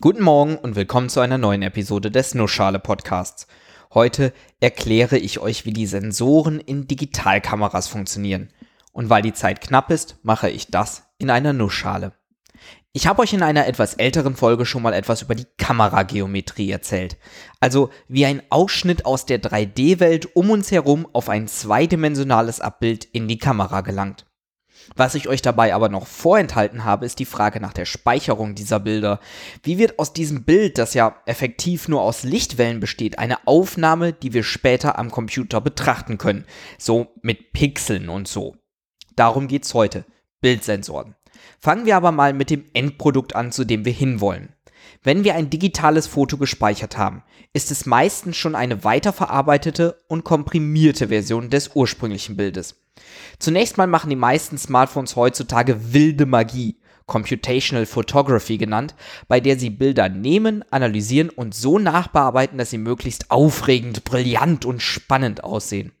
Guten Morgen und willkommen zu einer neuen Episode des Nussschale Podcasts. Heute erkläre ich euch, wie die Sensoren in Digitalkameras funktionieren. Und weil die Zeit knapp ist, mache ich das in einer Nussschale. Ich habe euch in einer etwas älteren Folge schon mal etwas über die Kamerageometrie erzählt. Also wie ein Ausschnitt aus der 3D-Welt um uns herum auf ein zweidimensionales Abbild in die Kamera gelangt. Was ich euch dabei aber noch vorenthalten habe, ist die Frage nach der Speicherung dieser Bilder. Wie wird aus diesem Bild, das ja effektiv nur aus Lichtwellen besteht, eine Aufnahme, die wir später am Computer betrachten können? So mit Pixeln und so. Darum geht's heute. Bildsensoren. Fangen wir aber mal mit dem Endprodukt an, zu dem wir hinwollen. Wenn wir ein digitales Foto gespeichert haben, ist es meistens schon eine weiterverarbeitete und komprimierte Version des ursprünglichen Bildes. Zunächst mal machen die meisten Smartphones heutzutage wilde Magie, Computational Photography genannt, bei der sie Bilder nehmen, analysieren und so nachbearbeiten, dass sie möglichst aufregend, brillant und spannend aussehen.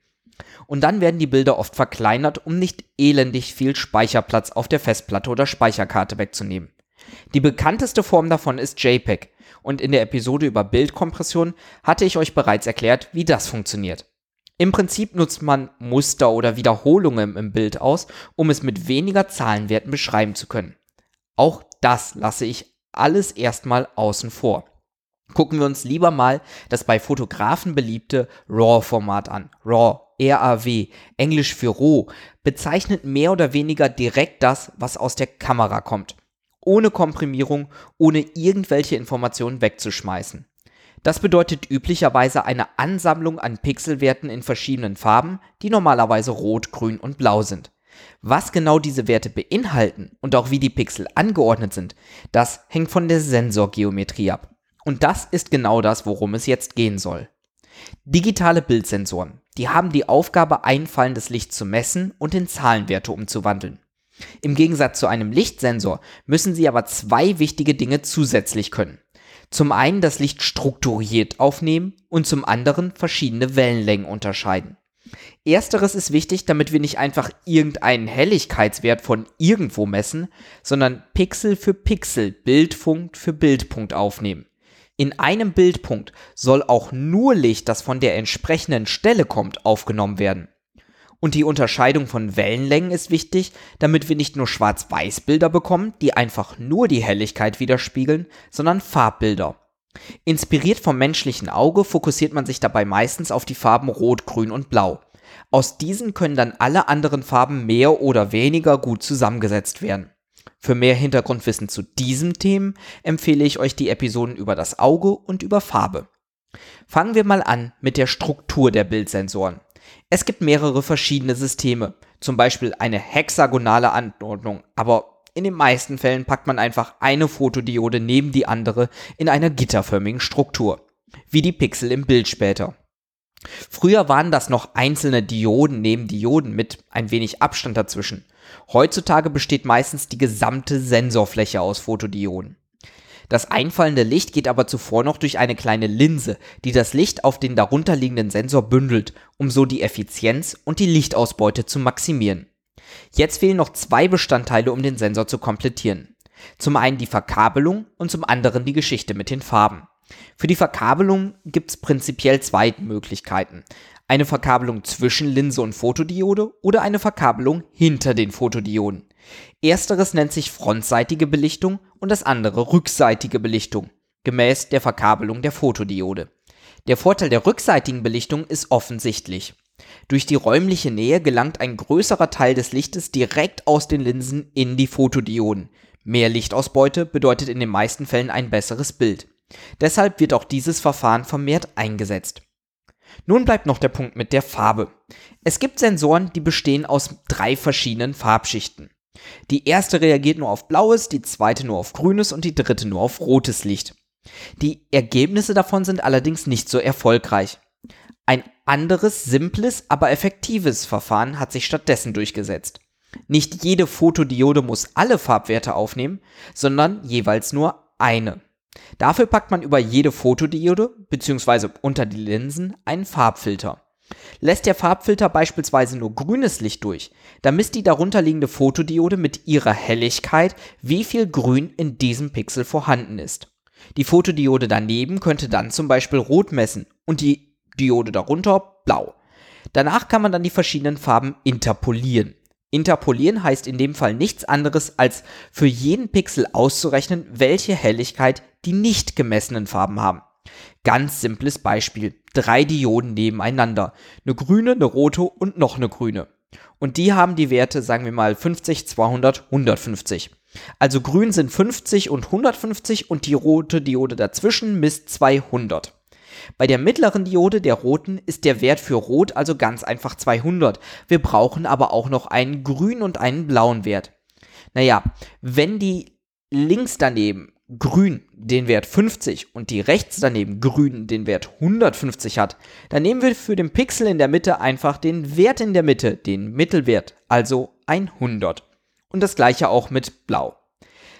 Und dann werden die Bilder oft verkleinert, um nicht elendig viel Speicherplatz auf der Festplatte oder Speicherkarte wegzunehmen. Die bekannteste Form davon ist JPEG und in der Episode über Bildkompression hatte ich euch bereits erklärt, wie das funktioniert. Im Prinzip nutzt man Muster oder Wiederholungen im Bild aus, um es mit weniger Zahlenwerten beschreiben zu können. Auch das lasse ich alles erstmal außen vor. Gucken wir uns lieber mal das bei Fotografen beliebte RAW-Format an. RAW, RAW, Englisch für roh, bezeichnet mehr oder weniger direkt das, was aus der Kamera kommt. Ohne Komprimierung, ohne irgendwelche Informationen wegzuschmeißen. Das bedeutet üblicherweise eine Ansammlung an Pixelwerten in verschiedenen Farben, die normalerweise rot, grün und blau sind. Was genau diese Werte beinhalten und auch wie die Pixel angeordnet sind, das hängt von der Sensorgeometrie ab. Und das ist genau das, worum es jetzt gehen soll. Digitale Bildsensoren, die haben die Aufgabe, einfallendes Licht zu messen und in Zahlenwerte umzuwandeln. Im Gegensatz zu einem Lichtsensor müssen sie aber zwei wichtige Dinge zusätzlich können. Zum einen das Licht strukturiert aufnehmen und zum anderen verschiedene Wellenlängen unterscheiden. Ersteres ist wichtig, damit wir nicht einfach irgendeinen Helligkeitswert von irgendwo messen, sondern Pixel für Pixel, Bildpunkt für Bildpunkt aufnehmen. In einem Bildpunkt soll auch nur Licht, das von der entsprechenden Stelle kommt, aufgenommen werden. Und die Unterscheidung von Wellenlängen ist wichtig, damit wir nicht nur Schwarz-Weiß-Bilder bekommen, die einfach nur die Helligkeit widerspiegeln, sondern Farbbilder. Inspiriert vom menschlichen Auge fokussiert man sich dabei meistens auf die Farben Rot, Grün und Blau. Aus diesen können dann alle anderen Farben mehr oder weniger gut zusammengesetzt werden. Für mehr Hintergrundwissen zu diesem Themen empfehle ich euch die Episoden über das Auge und über Farbe. Fangen wir mal an mit der Struktur der Bildsensoren. Es gibt mehrere verschiedene Systeme, zum Beispiel eine hexagonale Anordnung, aber in den meisten Fällen packt man einfach eine Fotodiode neben die andere in einer gitterförmigen Struktur, wie die Pixel im Bild später. Früher waren das noch einzelne Dioden neben Dioden mit ein wenig Abstand dazwischen. Heutzutage besteht meistens die gesamte Sensorfläche aus Fotodioden. Das einfallende Licht geht aber zuvor noch durch eine kleine Linse, die das Licht auf den darunterliegenden Sensor bündelt, um so die Effizienz und die Lichtausbeute zu maximieren. Jetzt fehlen noch zwei Bestandteile, um den Sensor zu komplettieren. Zum einen die Verkabelung und zum anderen die Geschichte mit den Farben. Für die Verkabelung gibt es prinzipiell zwei Möglichkeiten. Eine Verkabelung zwischen Linse und Fotodiode oder eine Verkabelung hinter den Fotodioden. Ersteres nennt sich frontseitige Belichtung und das andere rückseitige Belichtung, gemäß der Verkabelung der Fotodiode. Der Vorteil der rückseitigen Belichtung ist offensichtlich. Durch die räumliche Nähe gelangt ein größerer Teil des Lichtes direkt aus den Linsen in die Fotodioden. Mehr Lichtausbeute bedeutet in den meisten Fällen ein besseres Bild. Deshalb wird auch dieses Verfahren vermehrt eingesetzt. Nun bleibt noch der Punkt mit der Farbe. Es gibt Sensoren, die bestehen aus drei verschiedenen Farbschichten. Die erste reagiert nur auf blaues, die zweite nur auf grünes und die dritte nur auf rotes Licht. Die Ergebnisse davon sind allerdings nicht so erfolgreich. Ein anderes, simples, aber effektives Verfahren hat sich stattdessen durchgesetzt. Nicht jede Fotodiode muss alle Farbwerte aufnehmen, sondern jeweils nur eine. Dafür packt man über jede Fotodiode bzw. unter die Linsen einen Farbfilter. Lässt der Farbfilter beispielsweise nur grünes Licht durch, dann misst die darunterliegende Fotodiode mit ihrer Helligkeit, wie viel Grün in diesem Pixel vorhanden ist. Die Fotodiode daneben könnte dann zum Beispiel rot messen und die Diode darunter blau. Danach kann man dann die verschiedenen Farben interpolieren. Interpolieren heißt in dem Fall nichts anderes, als für jeden Pixel auszurechnen, welche Helligkeit die nicht gemessenen Farben haben. Ganz simples Beispiel. Drei Dioden nebeneinander. Eine grüne, eine rote und noch eine grüne. Und die haben die Werte, sagen wir mal 50, 200, 150. Also grün sind 50 und 150 und die rote Diode dazwischen misst 200. Bei der mittleren Diode, der roten, ist der Wert für rot also ganz einfach 200. Wir brauchen aber auch noch einen grünen und einen blauen Wert. Naja, wenn die links daneben grün den Wert 50 und die rechts daneben grün den Wert 150 hat, dann nehmen wir für den Pixel in der Mitte einfach den Wert in der Mitte, den Mittelwert, also 100. Und das gleiche auch mit blau.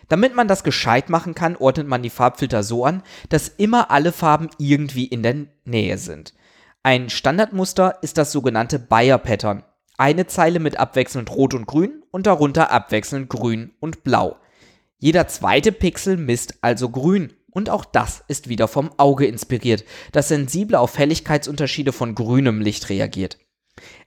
Damit man das gescheit machen kann, ordnet man die Farbfilter so an, dass immer alle Farben irgendwie in der Nähe sind. Ein Standardmuster ist das sogenannte Bayer-Pattern. Eine Zeile mit abwechselnd Rot und Grün und darunter abwechselnd Grün und Blau. Jeder zweite Pixel misst also grün und auch das ist wieder vom Auge inspiriert, das sensibel auf Helligkeitsunterschiede von grünem Licht reagiert.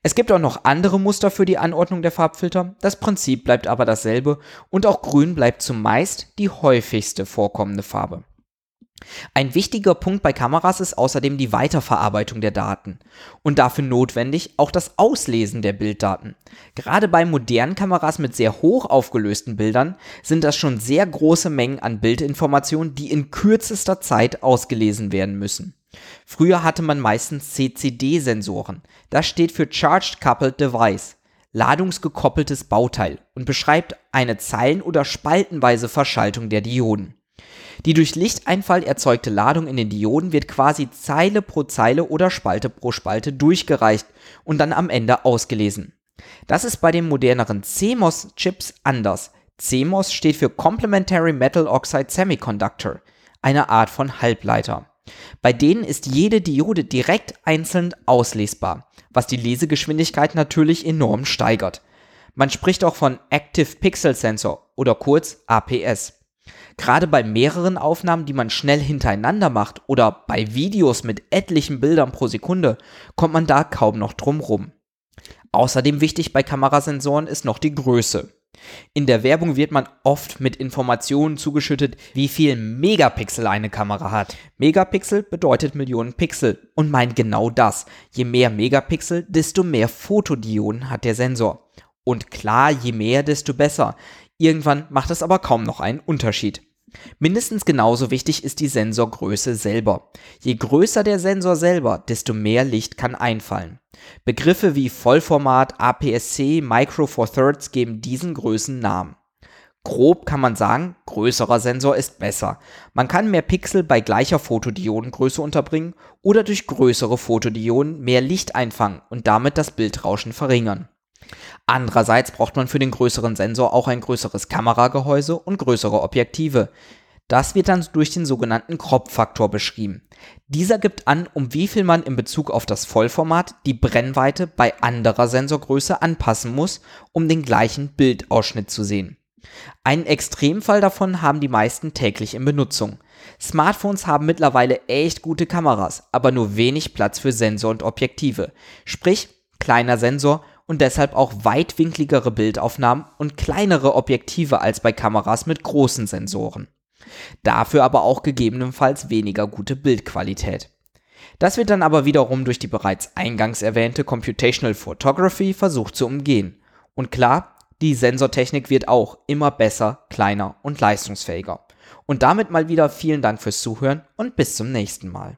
Es gibt auch noch andere Muster für die Anordnung der Farbfilter, das Prinzip bleibt aber dasselbe und auch grün bleibt zumeist die häufigste vorkommende Farbe. Ein wichtiger Punkt bei Kameras ist außerdem die Weiterverarbeitung der Daten und dafür notwendig auch das Auslesen der Bilddaten. Gerade bei modernen Kameras mit sehr hoch aufgelösten Bildern sind das schon sehr große Mengen an Bildinformationen, die in kürzester Zeit ausgelesen werden müssen. Früher hatte man meistens CCD-Sensoren. Das steht für Charged Coupled Device, ladungsgekoppeltes Bauteil und beschreibt eine zeilen- oder spaltenweise Verschaltung der Dioden. Die durch Lichteinfall erzeugte Ladung in den Dioden wird quasi Zeile pro Zeile oder Spalte pro Spalte durchgereicht und dann am Ende ausgelesen. Das ist bei den moderneren CMOS-Chips anders. CMOS steht für Complementary Metal Oxide Semiconductor, eine Art von Halbleiter. Bei denen ist jede Diode direkt einzeln auslesbar, was die Lesegeschwindigkeit natürlich enorm steigert. Man spricht auch von Active Pixel Sensor oder kurz APS. Gerade bei mehreren Aufnahmen, die man schnell hintereinander macht oder bei Videos mit etlichen Bildern pro Sekunde, kommt man da kaum noch drum rum. Außerdem wichtig bei Kamerasensoren ist noch die Größe. In der Werbung wird man oft mit Informationen zugeschüttet, wie viel Megapixel eine Kamera hat. Megapixel bedeutet Millionen Pixel und meint genau das. Je mehr Megapixel, desto mehr Fotodioden hat der Sensor. Und klar, je mehr, desto besser. Irgendwann macht es aber kaum noch einen Unterschied. Mindestens genauso wichtig ist die Sensorgröße selber. Je größer der Sensor selber, desto mehr Licht kann einfallen. Begriffe wie Vollformat, APS-C, Micro Four Thirds geben diesen Größen Namen. Grob kann man sagen, größerer Sensor ist besser. Man kann mehr Pixel bei gleicher Fotodiodengröße unterbringen oder durch größere Fotodioden mehr Licht einfangen und damit das Bildrauschen verringern. Andererseits braucht man für den größeren Sensor auch ein größeres Kameragehäuse und größere Objektive. Das wird dann durch den sogenannten Crop-Faktor beschrieben. Dieser gibt an, um wie viel man in Bezug auf das Vollformat die Brennweite bei anderer Sensorgröße anpassen muss, um den gleichen Bildausschnitt zu sehen. Einen Extremfall davon haben die meisten täglich in Benutzung. Smartphones haben mittlerweile echt gute Kameras, aber nur wenig Platz für Sensor und Objektive. Sprich, kleiner Sensor und deshalb auch weitwinkligere Bildaufnahmen und kleinere Objektive als bei Kameras mit großen Sensoren. Dafür aber auch gegebenenfalls weniger gute Bildqualität. Das wird dann aber wiederum durch die bereits eingangs erwähnte Computational Photography versucht zu umgehen. Und klar, die Sensortechnik wird auch immer besser, kleiner und leistungsfähiger. Und damit mal wieder vielen Dank fürs Zuhören und bis zum nächsten Mal.